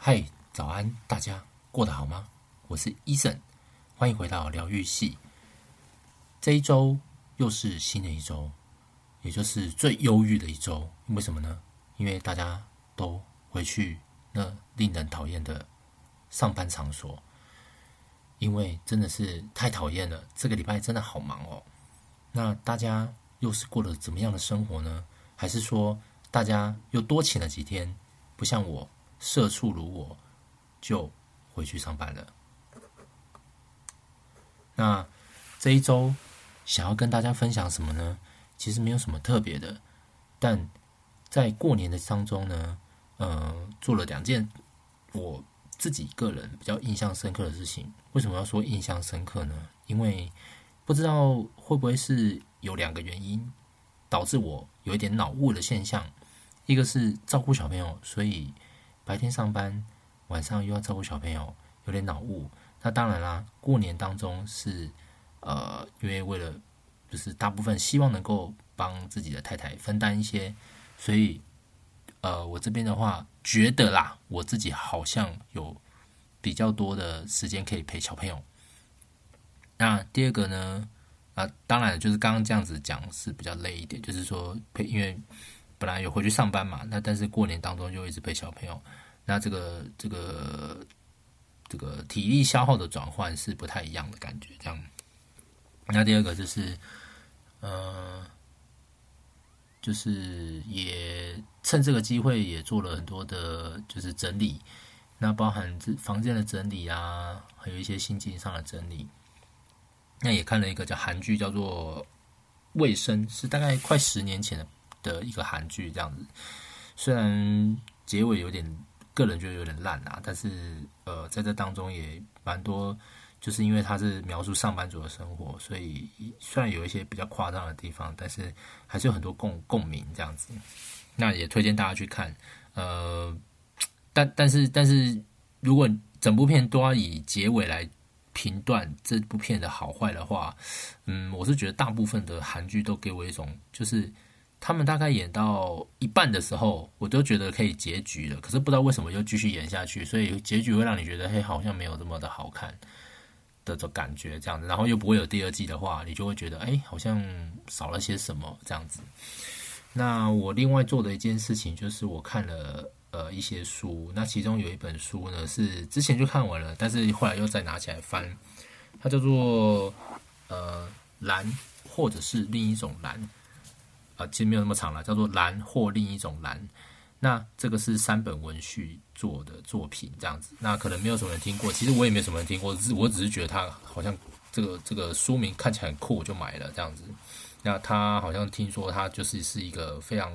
嗨，早安，大家过得好吗？我是 Eason，欢迎回到疗愈系。这一周又是新的一周，也就是最忧郁的一周。为什么呢？因为大家都回去那令人讨厌的上班场所。因为真的是太讨厌了，这个礼拜真的好忙哦。那大家又是过了怎么样的生活呢？还是说大家又多请了几天？不像我。社畜如我，就回去上班了。那这一周想要跟大家分享什么呢？其实没有什么特别的，但在过年的当中呢，呃，做了两件我自己个人比较印象深刻的事情。为什么要说印象深刻呢？因为不知道会不会是有两个原因导致我有一点脑雾的现象。一个是照顾小朋友，所以。白天上班，晚上又要照顾小朋友，有点脑雾。那当然啦，过年当中是呃，因为为了就是大部分希望能够帮自己的太太分担一些，所以呃，我这边的话觉得啦，我自己好像有比较多的时间可以陪小朋友。那第二个呢，啊，当然就是刚刚这样子讲是比较累一点，就是说陪，因为。本来有回去上班嘛，那但是过年当中就一直陪小朋友，那这个这个这个体力消耗的转换是不太一样的感觉，这样。那第二个就是，呃，就是也趁这个机会也做了很多的，就是整理，那包含这房间的整理啊，还有一些心情上的整理。那也看了一个叫韩剧，叫做《卫生》，是大概快十年前的。的一个韩剧这样子，虽然结尾有点个人觉得有点烂啊，但是呃，在这当中也蛮多，就是因为它是描述上班族的生活，所以虽然有一些比较夸张的地方，但是还是有很多共共鸣这样子。那也推荐大家去看，呃，但但是但是如果整部片都要以结尾来评断这部片的好坏的话，嗯，我是觉得大部分的韩剧都给我一种就是。他们大概演到一半的时候，我都觉得可以结局了，可是不知道为什么又继续演下去，所以结局会让你觉得，嘿，好像没有这么的好看的这种感觉，这样子，然后又不会有第二季的话，你就会觉得，哎，好像少了些什么这样子。那我另外做的一件事情就是，我看了呃一些书，那其中有一本书呢是之前就看完了，但是后来又再拿起来翻，它叫做呃蓝，或者是另一种蓝。啊，其实没有那么长了，叫做《蓝或另一种蓝》。那这个是三本文序做的作品，这样子。那可能没有什么人听过，其实我也没有什么人听过，只我只是觉得他好像这个这个书名看起来很酷，我就买了这样子。那他好像听说他就是是一个非常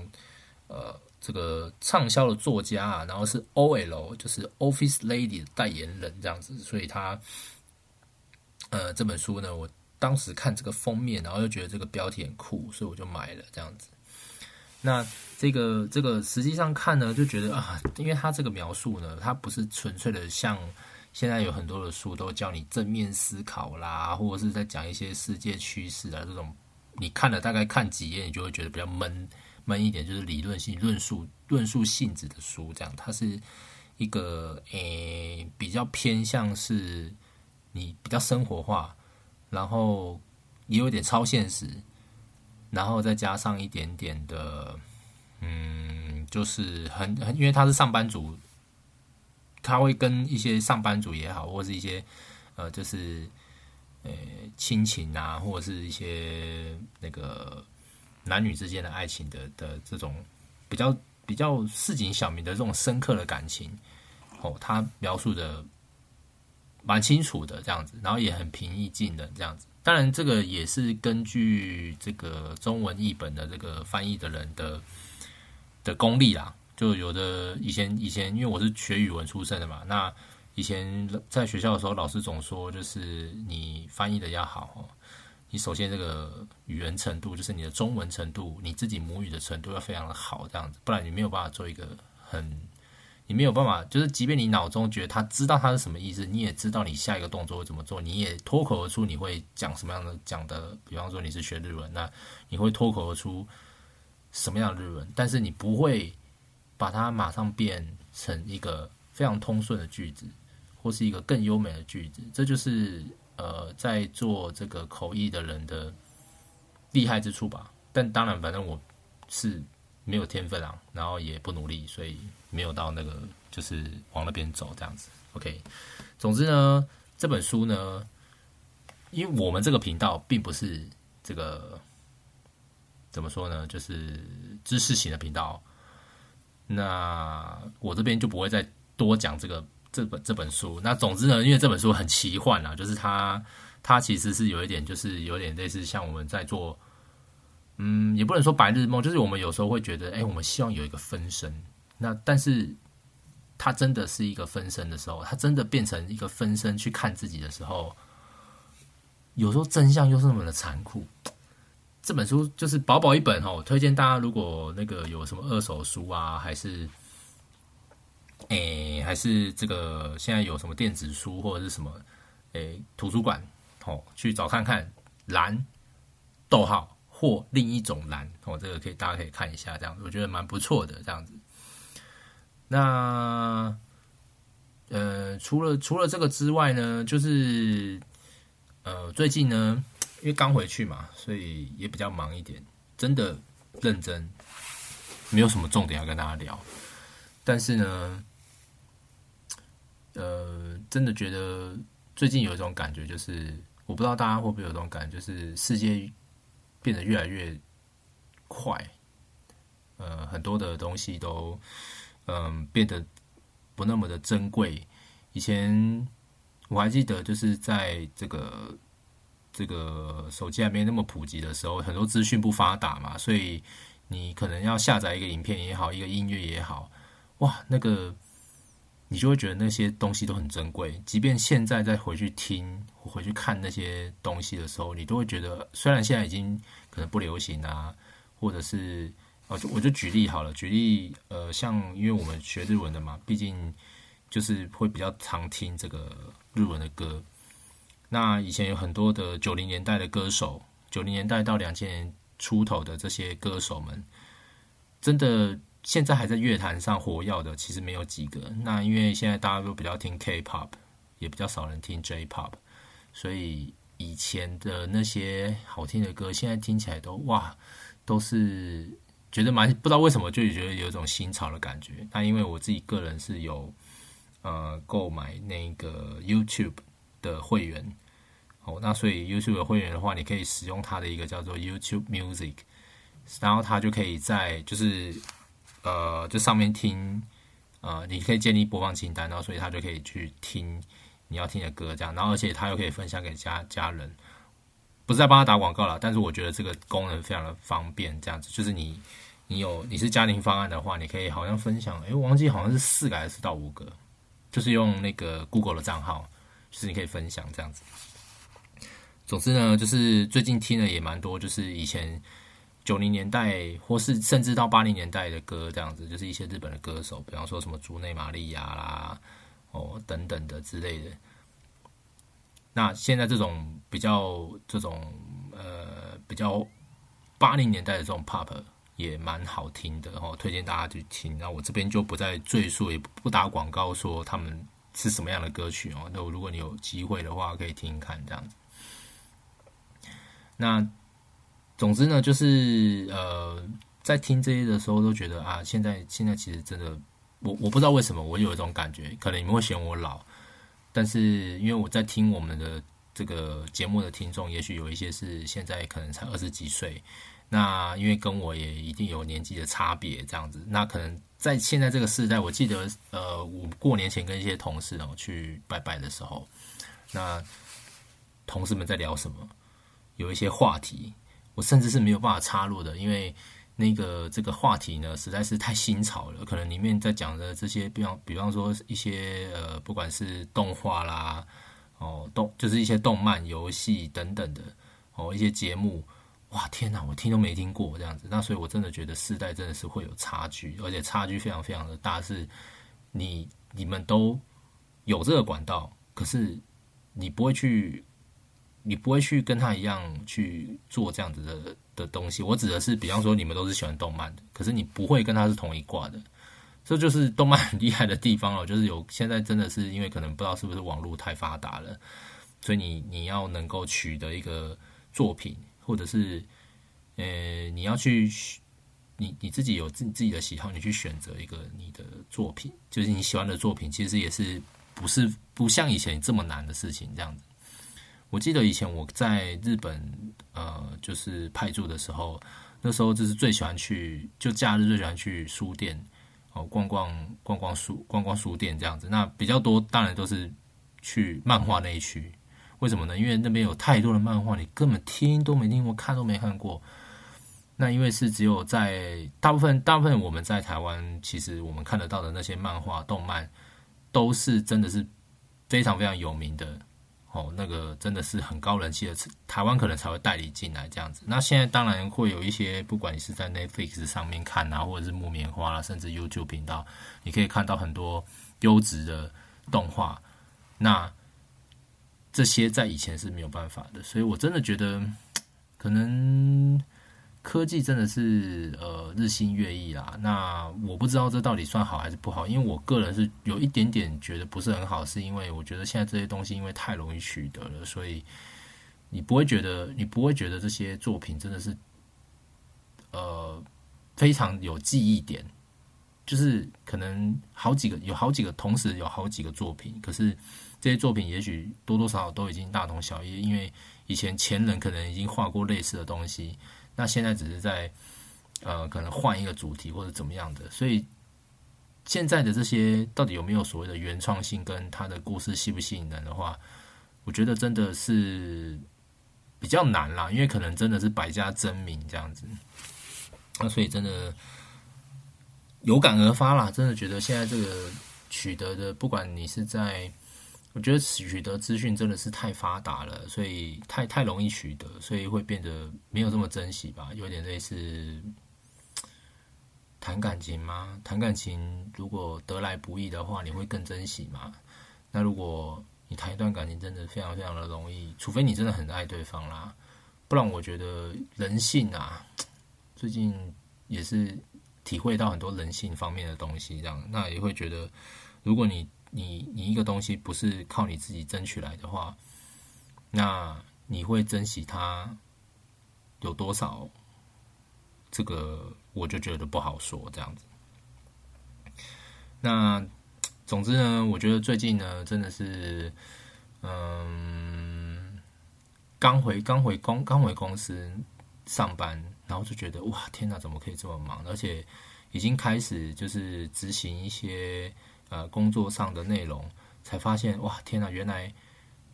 呃这个畅销的作家啊，然后是 OL 就是 Office Lady 的代言人这样子，所以他呃这本书呢我。当时看这个封面，然后又觉得这个标题很酷，所以我就买了这样子。那这个这个实际上看呢，就觉得啊，因为它这个描述呢，它不是纯粹的像现在有很多的书都教你正面思考啦，或者是在讲一些世界趋势啊这种，你看了大概看几页，你就会觉得比较闷闷一点，就是理论性论述论述性质的书这样。它是一个诶、比较偏向是你比较生活化。然后也有点超现实，然后再加上一点点的，嗯，就是很很，因为他是上班族，他会跟一些上班族也好，或是一些呃，就是呃亲情啊，或者是一些那个男女之间的爱情的的这种比较比较市井小民的这种深刻的感情，哦，他描述的。蛮清楚的这样子，然后也很平易近人这样子。当然，这个也是根据这个中文译本的这个翻译的人的的功力啦。就有的以前以前，因为我是学语文出身的嘛，那以前在学校的时候，老师总说，就是你翻译的要好哦，你首先这个语言程度，就是你的中文程度，你自己母语的程度要非常的好，这样子，不然你没有办法做一个很。你没有办法，就是即便你脑中觉得他知道他是什么意思，你也知道你下一个动作会怎么做，你也脱口而出你会讲什么样的讲的。比方说你是学日文，那你会脱口而出什么样的日文，但是你不会把它马上变成一个非常通顺的句子，或是一个更优美的句子，这就是呃，在做这个口译的人的厉害之处吧。但当然，反正我是没有天分啊，然后也不努力，所以没有到那个就是往那边走这样子。OK，总之呢，这本书呢，因为我们这个频道并不是这个怎么说呢，就是知识型的频道，那我这边就不会再多讲这个这本这本书。那总之呢，因为这本书很奇幻啊，就是它它其实是有一点，就是有点类似像我们在做。嗯，也不能说白日梦，就是我们有时候会觉得，哎，我们希望有一个分身。那但是，他真的是一个分身的时候，他真的变成一个分身去看自己的时候，有时候真相又是那么的残酷。这本书就是薄薄一本哦，推荐大家如果那个有什么二手书啊，还是，哎，还是这个现在有什么电子书或者是什么，哎，图书馆哦，去找看看。蓝，逗号。或另一种蓝，哦，这个可以大家可以看一下，这样我觉得蛮不错的，这样子。那呃，除了除了这个之外呢，就是呃，最近呢，因为刚回去嘛，所以也比较忙一点，真的认真，没有什么重点要跟大家聊。但是呢，呃，真的觉得最近有一种感觉，就是我不知道大家会不会有这种感觉，就是世界。变得越来越快，呃，很多的东西都嗯、变得不那么的珍贵。以前我还记得，就是在这个这个手机还没那么普及的时候，很多资讯不发达嘛，所以你可能要下载一个影片也好，一个音乐也好，哇，那个。你就会觉得那些东西都很珍贵，即便现在再回去听、回去看那些东西的时候，你都会觉得，虽然现在已经可能不流行啊，或者是，哦，我就举例好了，举例，呃，像因为我们学日文的嘛，毕竟就是会比较常听这个日文的歌。那以前有很多的九零年代的歌手，九零年代到两千年出头的这些歌手们，真的。现在还在乐坛上活跃的，其实没有几个。那因为现在大家都比较听 K-pop，也比较少人听 J-pop，所以以前的那些好听的歌，现在听起来都哇，都是觉得蛮不知道为什么，就觉得有一种新潮的感觉。那因为我自己个人是有呃购买那个 YouTube 的会员，哦，那所以 YouTube 的会员的话，你可以使用它的一个叫做 YouTube Music，然后它就可以在就是。呃，就上面听，呃，你可以建立播放清单，然后所以他就可以去听你要听的歌，这样，然后而且他又可以分享给家家人，不是在帮他打广告了，但是我觉得这个功能非常的方便，这样子，就是你你有你是家庭方案的话，你可以好像分享，诶，忘记好像是四个还是到五个，就是用那个 Google 的账号，就是你可以分享这样子。总之呢，就是最近听的也蛮多，就是以前。九零年代，或是甚至到八零年代的歌，这样子，就是一些日本的歌手，比方说什么竹内玛利亚啦，哦等等的之类的。那现在这种比较这种呃比较八零年代的这种 pop 也蛮好听的，哦，推荐大家去听。那我这边就不再赘述，也不打广告，说他们是什么样的歌曲哦。那如果你有机会的话，可以听听看这样子。那。总之呢，就是呃，在听这些的时候，都觉得啊，现在现在其实真的，我我不知道为什么我有一种感觉，可能你们会嫌我老，但是因为我在听我们的这个节目的听众，也许有一些是现在可能才二十几岁，那因为跟我也一定有年纪的差别，这样子，那可能在现在这个时代，我记得呃，我过年前跟一些同事哦去拜拜的时候，那同事们在聊什么？有一些话题。我甚至是没有办法插入的，因为那个这个话题呢，实在是太新潮了。可能里面在讲的这些，比方比方说一些呃，不管是动画啦，哦动就是一些动漫、游戏等等的哦一些节目，哇天哪，我听都没听过这样子。那所以我真的觉得世代真的是会有差距，而且差距非常非常的大。是你你们都有这个管道，可是你不会去。你不会去跟他一样去做这样子的的东西。我指的是，比方说你们都是喜欢动漫的，可是你不会跟他是同一挂的。这就是动漫很厉害的地方了，就是有现在真的是因为可能不知道是不是网络太发达了，所以你你要能够取得一个作品，或者是呃你要去你你自己有自自己的喜好，你去选择一个你的作品，就是你喜欢的作品，其实也是不是不像以前这么难的事情这样子。我记得以前我在日本呃就是派驻的时候，那时候就是最喜欢去就假日最喜欢去书店。哦，逛逛逛逛书，逛逛书店这样子，那比较多，当然都是去漫画那一区。为什么呢？因为那边有太多的漫画，你根本听都没听过，看都没看过。那因为是只有在大部分，大部分我们在台湾，其实我们看得到的那些漫画、动漫，都是真的是非常非常有名的。哦，那个真的是很高人气的，台湾可能才会代理进来这样子。那现在当然会有一些，不管你是在 Netflix 上面看啊，或者是木棉花啦，甚至 YouTube 频道，你可以看到很多优质的动画。那这些在以前是没有办法的，所以我真的觉得可能。科技真的是呃日新月异啦，那我不知道这到底算好还是不好，因为我个人是有一点点觉得不是很好，是因为我觉得现在这些东西因为太容易取得了，所以你不会觉得你不会觉得这些作品真的是呃非常有记忆点，就是可能好几个有好几个同时有好几个作品，可是这些作品也许多多少少都已经大同小异，因为以前前人可能已经画过类似的东西。那现在只是在，呃，可能换一个主题或者怎么样的，所以现在的这些到底有没有所谓的原创性跟它的故事吸不吸引人的话，我觉得真的是比较难啦，因为可能真的是百家争鸣这样子，那所以真的有感而发啦，真的觉得现在这个取得的，不管你是在。我觉得取得资讯真的是太发达了，所以太太容易取得，所以会变得没有这么珍惜吧。有点类似谈感情吗？谈感情如果得来不易的话，你会更珍惜吗？那如果你谈一段感情真的非常非常的容易，除非你真的很爱对方啦，不然我觉得人性啊，最近也是体会到很多人性方面的东西，这样那也会觉得，如果你。你你一个东西不是靠你自己争取来的话，那你会珍惜它有多少？这个我就觉得不好说这样子。那总之呢，我觉得最近呢，真的是，嗯，刚回刚回公刚回公司上班，然后就觉得哇，天哪，怎么可以这么忙？而且已经开始就是执行一些。呃，工作上的内容才发现，哇，天哪！原来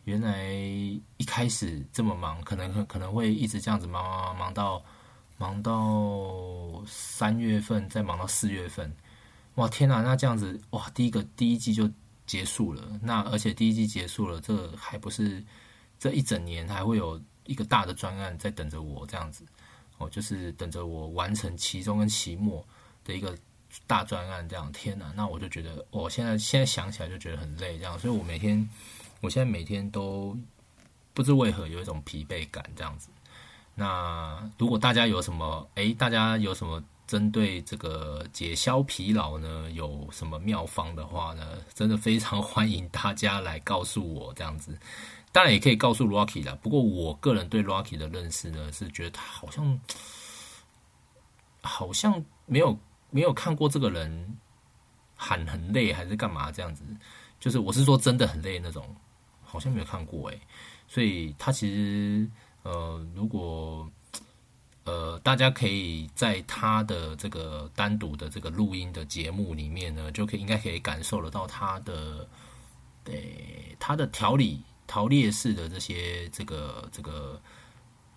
原来一开始这么忙，可能可能会一直这样子忙忙忙到忙到三月份，再忙到四月份，哇，天哪！那这样子，哇，第一个第一季就结束了，那而且第一季结束了，这还不是这一整年还会有一个大的专案在等着我这样子，哦，就是等着我完成期中跟期末的一个。大专案这样，天哪！那我就觉得，我现在现在想起来就觉得很累，这样，所以我每天，我现在每天都不知为何有一种疲惫感，这样子。那如果大家有什么，诶，大家有什么针对这个解消疲劳呢？有什么妙方的话呢？真的非常欢迎大家来告诉我，这样子。当然也可以告诉 Rocky 啦。不过我个人对 Rocky 的认识呢，是觉得他好像好像没有。没有看过这个人喊很累还是干嘛这样子，就是我是说真的很累那种，好像没有看过诶。所以他其实呃，如果呃大家可以在他的这个单独的这个录音的节目里面呢，就可以应该可以感受得到他的对他的调理条列式的这些这个这个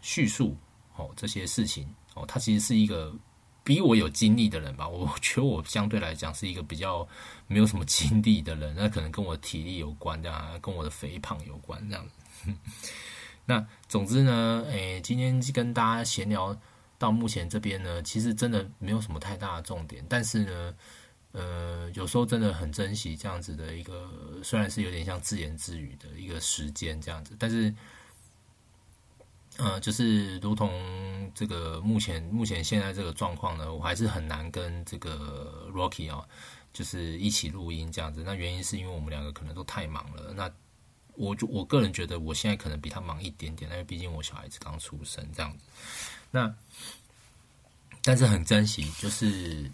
叙述哦，这些事情哦，他其实是一个。比我有经历的人吧，我觉得我相对来讲是一个比较没有什么经历的人，那可能跟我体力有关，这样跟我的肥胖有关这样。那总之呢，诶，今天跟大家闲聊到目前这边呢，其实真的没有什么太大的重点，但是呢，呃，有时候真的很珍惜这样子的一个，虽然是有点像自言自语的一个时间这样子，但是。呃，就是如同这个目前目前现在这个状况呢，我还是很难跟这个 Rocky 哦就是一起录音这样子。那原因是因为我们两个可能都太忙了。那我就我个人觉得，我现在可能比他忙一点点，因为毕竟我小孩子刚出生这样子。那但是很珍惜，就是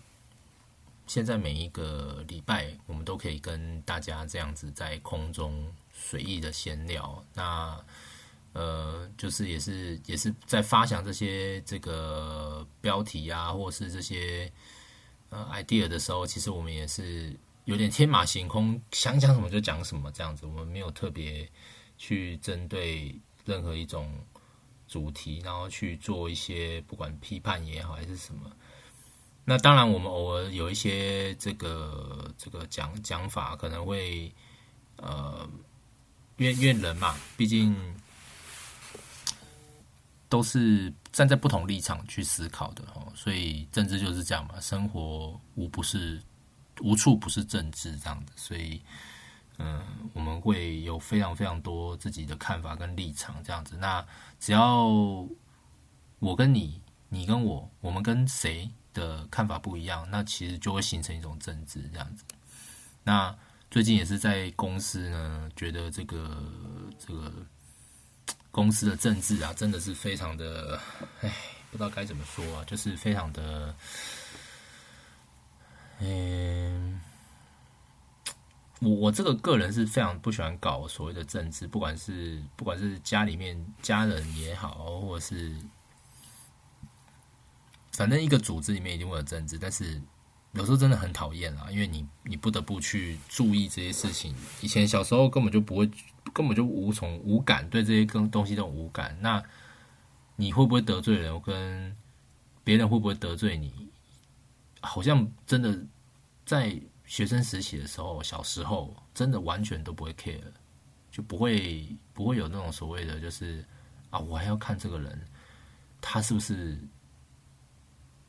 现在每一个礼拜，我们都可以跟大家这样子在空中随意的闲聊。那呃，就是也是也是在发想这些这个标题啊，或是这些呃 idea 的时候，其实我们也是。有点天马行空，想讲什么就讲什么这样子，我们没有特别去针对任何一种主题，然后去做一些不管批判也好还是什么。那当然，我们偶尔有一些这个这个讲讲法，可能会呃，怨怨人嘛，毕竟都是站在不同立场去思考的哦，所以政治就是这样嘛，生活无不是。无处不是政治这样的，所以，嗯，我们会有非常非常多自己的看法跟立场这样子。那只要我跟你，你跟我，我们跟谁的看法不一样，那其实就会形成一种政治这样子。那最近也是在公司呢，觉得这个这个公司的政治啊，真的是非常的，哎，不知道该怎么说啊，就是非常的。嗯，我我这个个人是非常不喜欢搞所谓的政治，不管是不管是家里面家人也好，或者是反正一个组织里面一定会有政治，但是有时候真的很讨厌啊，因为你你不得不去注意这些事情。以前小时候根本就不会，根本就无从无感，对这些东东西都无感。那你会不会得罪人？跟别人会不会得罪你？好像真的在学生时期的时候，小时候真的完全都不会 care，就不会不会有那种所谓的就是啊，我还要看这个人他是不是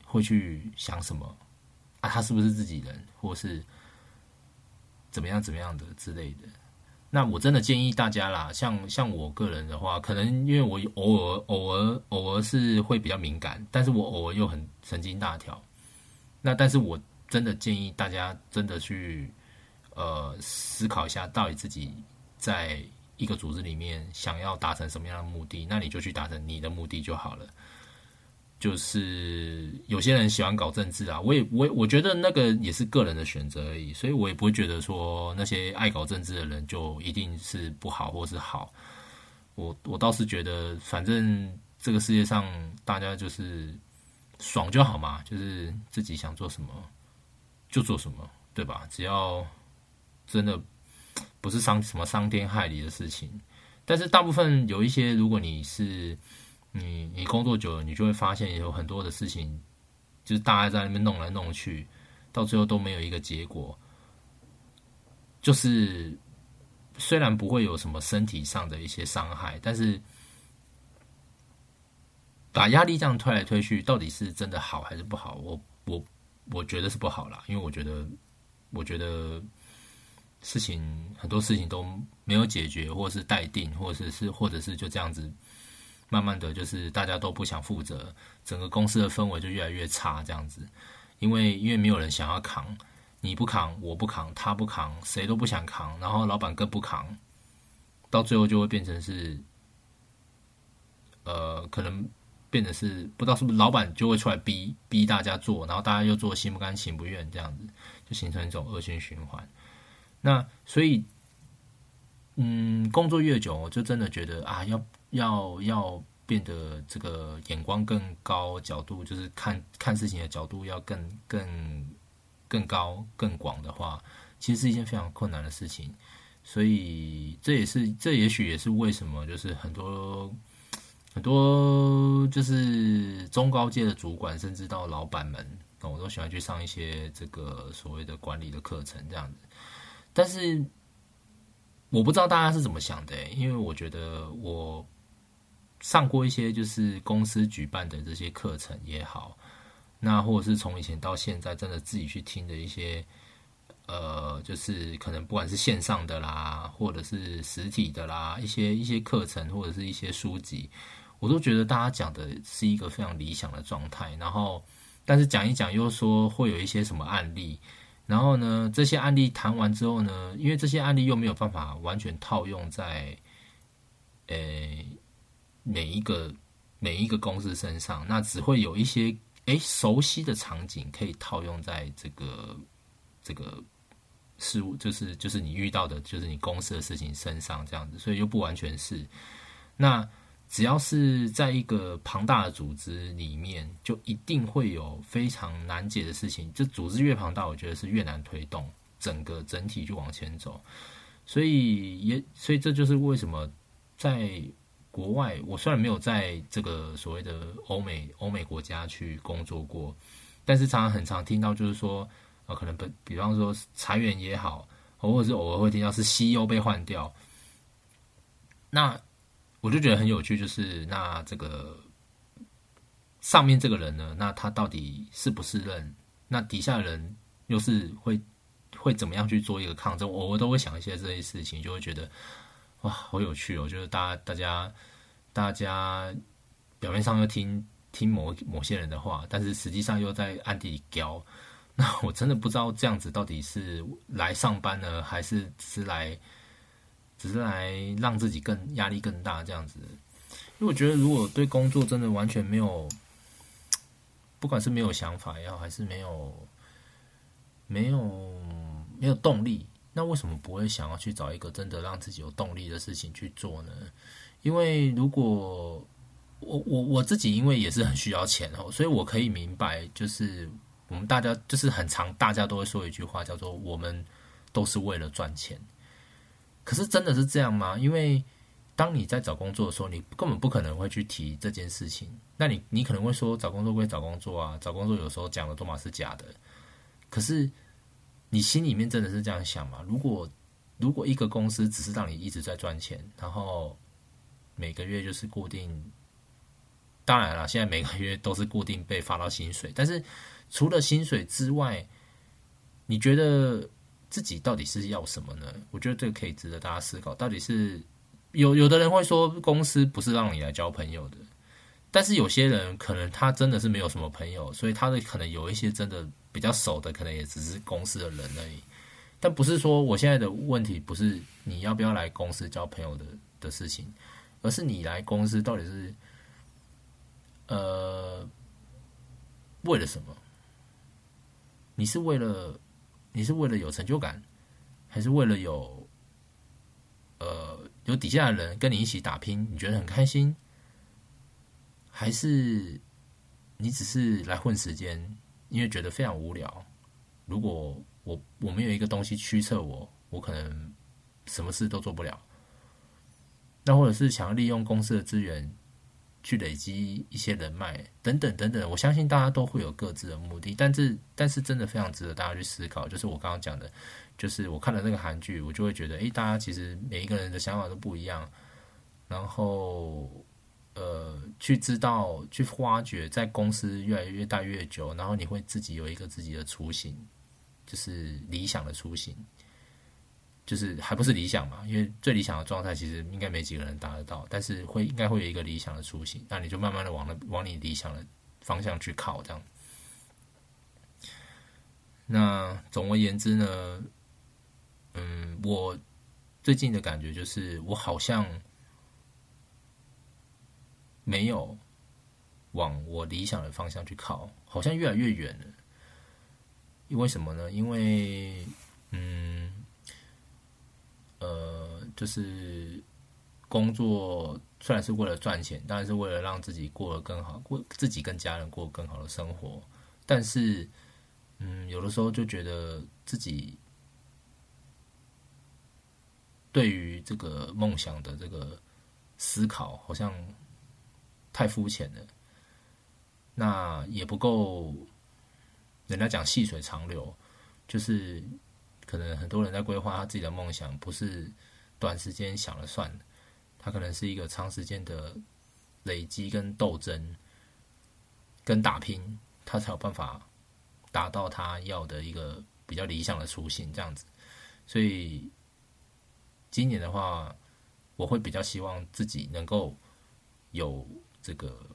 会去想什么啊，他是不是自己人，或是怎么样怎么样的之类的。那我真的建议大家啦，像像我个人的话，可能因为我偶尔偶尔偶尔是会比较敏感，但是我偶尔又很神经大条。那但是我真的建议大家真的去呃思考一下，到底自己在一个组织里面想要达成什么样的目的，那你就去达成你的目的就好了。就是有些人喜欢搞政治啊，我也我我觉得那个也是个人的选择而已，所以我也不会觉得说那些爱搞政治的人就一定是不好或是好。我我倒是觉得，反正这个世界上大家就是。爽就好嘛，就是自己想做什么就做什么，对吧？只要真的不是伤什么伤天害理的事情。但是大部分有一些，如果你是你你工作久了，你就会发现有很多的事情，就是大家在那边弄来弄去，到最后都没有一个结果。就是虽然不会有什么身体上的一些伤害，但是。把压力这样推来推去，到底是真的好还是不好？我我我觉得是不好啦，因为我觉得我觉得事情很多事情都没有解决，或者是待定，或者是或者是就这样子，慢慢的就是大家都不想负责，整个公司的氛围就越来越差，这样子，因为因为没有人想要扛，你不扛，我不扛，他不扛，谁都不想扛，然后老板更不扛，到最后就会变成是，呃，可能。变得是不知道是不是老板就会出来逼逼大家做，然后大家又做心不甘情不愿，这样子就形成一种恶性循环。那所以，嗯，工作越久，我就真的觉得啊，要要要变得这个眼光更高，角度就是看看事情的角度要更更更高更广的话，其实是一件非常困难的事情。所以这也是这也许也是为什么就是很多。很多就是中高阶的主管，甚至到老板们，我都喜欢去上一些这个所谓的管理的课程，这样子。但是我不知道大家是怎么想的，因为我觉得我上过一些就是公司举办的这些课程也好，那或者是从以前到现在真的自己去听的一些，呃，就是可能不管是线上的啦，或者是实体的啦，一些一些课程或者是一些书籍。我都觉得大家讲的是一个非常理想的状态，然后，但是讲一讲又说会有一些什么案例，然后呢，这些案例谈完之后呢，因为这些案例又没有办法完全套用在，呃，每一个每一个公司身上，那只会有一些诶熟悉的场景可以套用在这个这个事物，就是就是你遇到的，就是你公司的事情身上这样子，所以又不完全是那。只要是在一个庞大的组织里面，就一定会有非常难解的事情。就组织越庞大，我觉得是越难推动整个整体就往前走。所以也，所以这就是为什么在国外，我虽然没有在这个所谓的欧美欧美国家去工作过，但是常常很常听到，就是说，呃，可能比比方说裁员也好，或者是偶尔会听到是 CEO 被换掉，那。我就觉得很有趣，就是那这个上面这个人呢，那他到底是不是人？那底下的人又是会会怎么样去做一个抗争？我我都会想一些这些事情，就会觉得哇，好有趣哦！就是大家大家大家表面上又听听某某些人的话，但是实际上又在暗地里教。那我真的不知道这样子到底是来上班呢，还是只是来？只是来让自己更压力更大这样子，因为我觉得如果对工作真的完全没有，不管是没有想法也好，还是没有没有没有动力，那为什么不会想要去找一个真的让自己有动力的事情去做呢？因为如果我我我自己因为也是很需要钱哦，所以我可以明白，就是我们大家就是很常大家都会说一句话，叫做我们都是为了赚钱。可是真的是这样吗？因为当你在找工作的时候，你根本不可能会去提这件事情。那你你可能会说，找工作归找工作啊，找工作有时候讲的都嘛是假的。可是你心里面真的是这样想吗？如果如果一个公司只是让你一直在赚钱，然后每个月就是固定，当然了，现在每个月都是固定被发到薪水。但是除了薪水之外，你觉得？自己到底是要什么呢？我觉得这个可以值得大家思考。到底是有有的人会说，公司不是让你来交朋友的，但是有些人可能他真的是没有什么朋友，所以他的可能有一些真的比较熟的，可能也只是公司的人而已。但不是说我现在的问题不是你要不要来公司交朋友的的事情，而是你来公司到底是呃为了什么？你是为了？你是为了有成就感，还是为了有呃有底下的人跟你一起打拼，你觉得很开心？还是你只是来混时间，因为觉得非常无聊？如果我我没有一个东西驱策我，我可能什么事都做不了。那或者是想要利用公司的资源。去累积一些人脉，等等等等，我相信大家都会有各自的目的，但是但是真的非常值得大家去思考。就是我刚刚讲的，就是我看了那个韩剧，我就会觉得，诶，大家其实每一个人的想法都不一样，然后呃，去知道去挖掘，在公司越来越大越久，然后你会自己有一个自己的雏形，就是理想的雏形。就是还不是理想嘛，因为最理想的状态其实应该没几个人达得到，但是会应该会有一个理想的雏形，那你就慢慢的往那往你理想的方向去靠，这样。那总而言之呢，嗯，我最近的感觉就是我好像没有往我理想的方向去靠，好像越来越远了。因为什么呢？因为嗯。呃，就是工作虽然是为了赚钱，当然是为了让自己过得更好，过自己跟家人过更好的生活。但是，嗯，有的时候就觉得自己对于这个梦想的这个思考好像太肤浅了，那也不够。人家讲细水长流，就是。可能很多人在规划他自己的梦想，不是短时间想了算，他可能是一个长时间的累积跟斗争跟打拼，他才有办法达到他要的一个比较理想的初心这样子。所以今年的话，我会比较希望自己能够有这个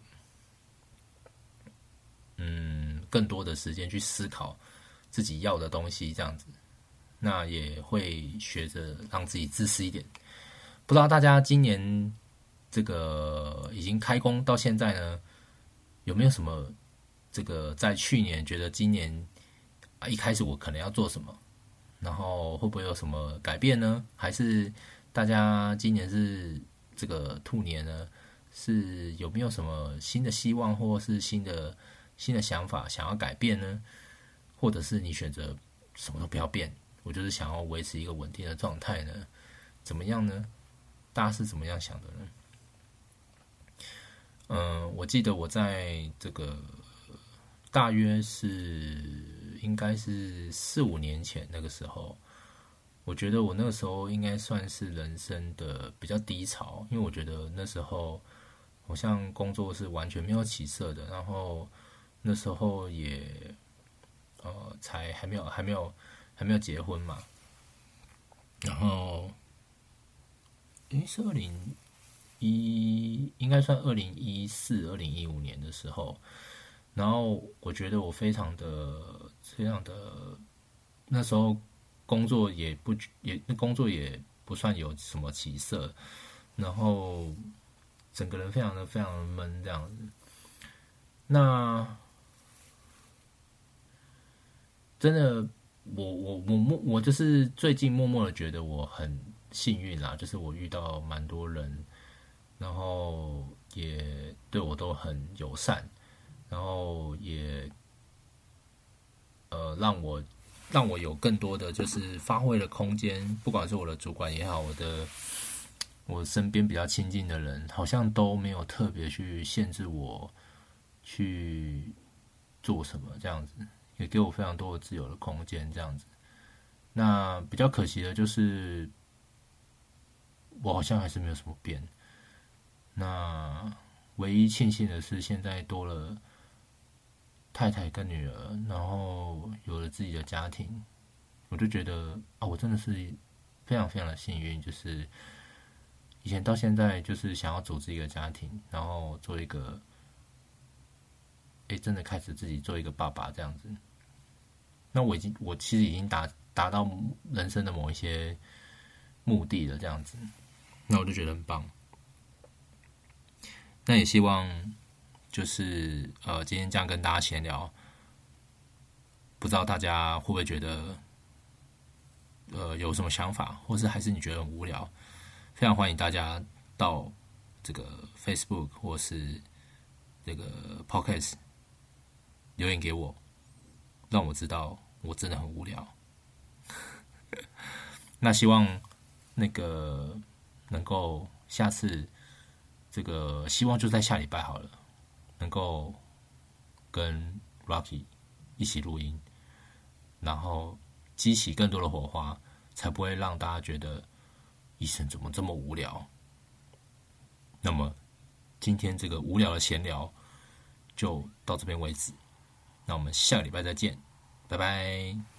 嗯更多的时间去思考。自己要的东西这样子，那也会学着让自己自私一点。不知道大家今年这个已经开工到现在呢，有没有什么这个在去年觉得今年啊一开始我可能要做什么，然后会不会有什么改变呢？还是大家今年是这个兔年呢？是有没有什么新的希望，或是新的新的想法想要改变呢？或者是你选择什么都不要变，我就是想要维持一个稳定的状态呢？怎么样呢？大家是怎么样想的呢？嗯，我记得我在这个大约是应该是四五年前那个时候，我觉得我那个时候应该算是人生的比较低潮，因为我觉得那时候。好像工作是完全没有起色的，然后那时候也呃才还没有还没有还没有结婚嘛，然后诶是二零一应该算二零一四二零一五年的时候，然后我觉得我非常的非常的那时候工作也不也工作也不算有什么起色，然后。整个人非常的非常的闷这样子，那真的，我我我默我就是最近默默的觉得我很幸运啦，就是我遇到蛮多人，然后也对我都很友善，然后也呃让我让我有更多的就是发挥的空间，不管是我的主管也好，我的。我身边比较亲近的人，好像都没有特别去限制我去做什么，这样子也给我非常多的自由的空间，这样子。那比较可惜的就是，我好像还是没有什么变。那唯一庆幸的是，现在多了太太跟女儿，然后有了自己的家庭，我就觉得啊，我真的是非常非常的幸运，就是。以前到现在就是想要组织一个家庭，然后做一个，哎，真的开始自己做一个爸爸这样子。那我已经，我其实已经达达到人生的某一些目的了，这样子。那我就觉得很棒。那也希望就是呃，今天这样跟大家闲聊，不知道大家会不会觉得呃有什么想法，或是还是你觉得很无聊？非常欢迎大家到这个 Facebook 或是这个 Podcast 留言给我，让我知道我真的很无聊。那希望那个能够下次这个希望就在下礼拜好了，能够跟 Rocky 一起录音，然后激起更多的火花，才不会让大家觉得。医生怎么这么无聊？那么今天这个无聊的闲聊就到这边为止。那我们下个礼拜再见，拜拜。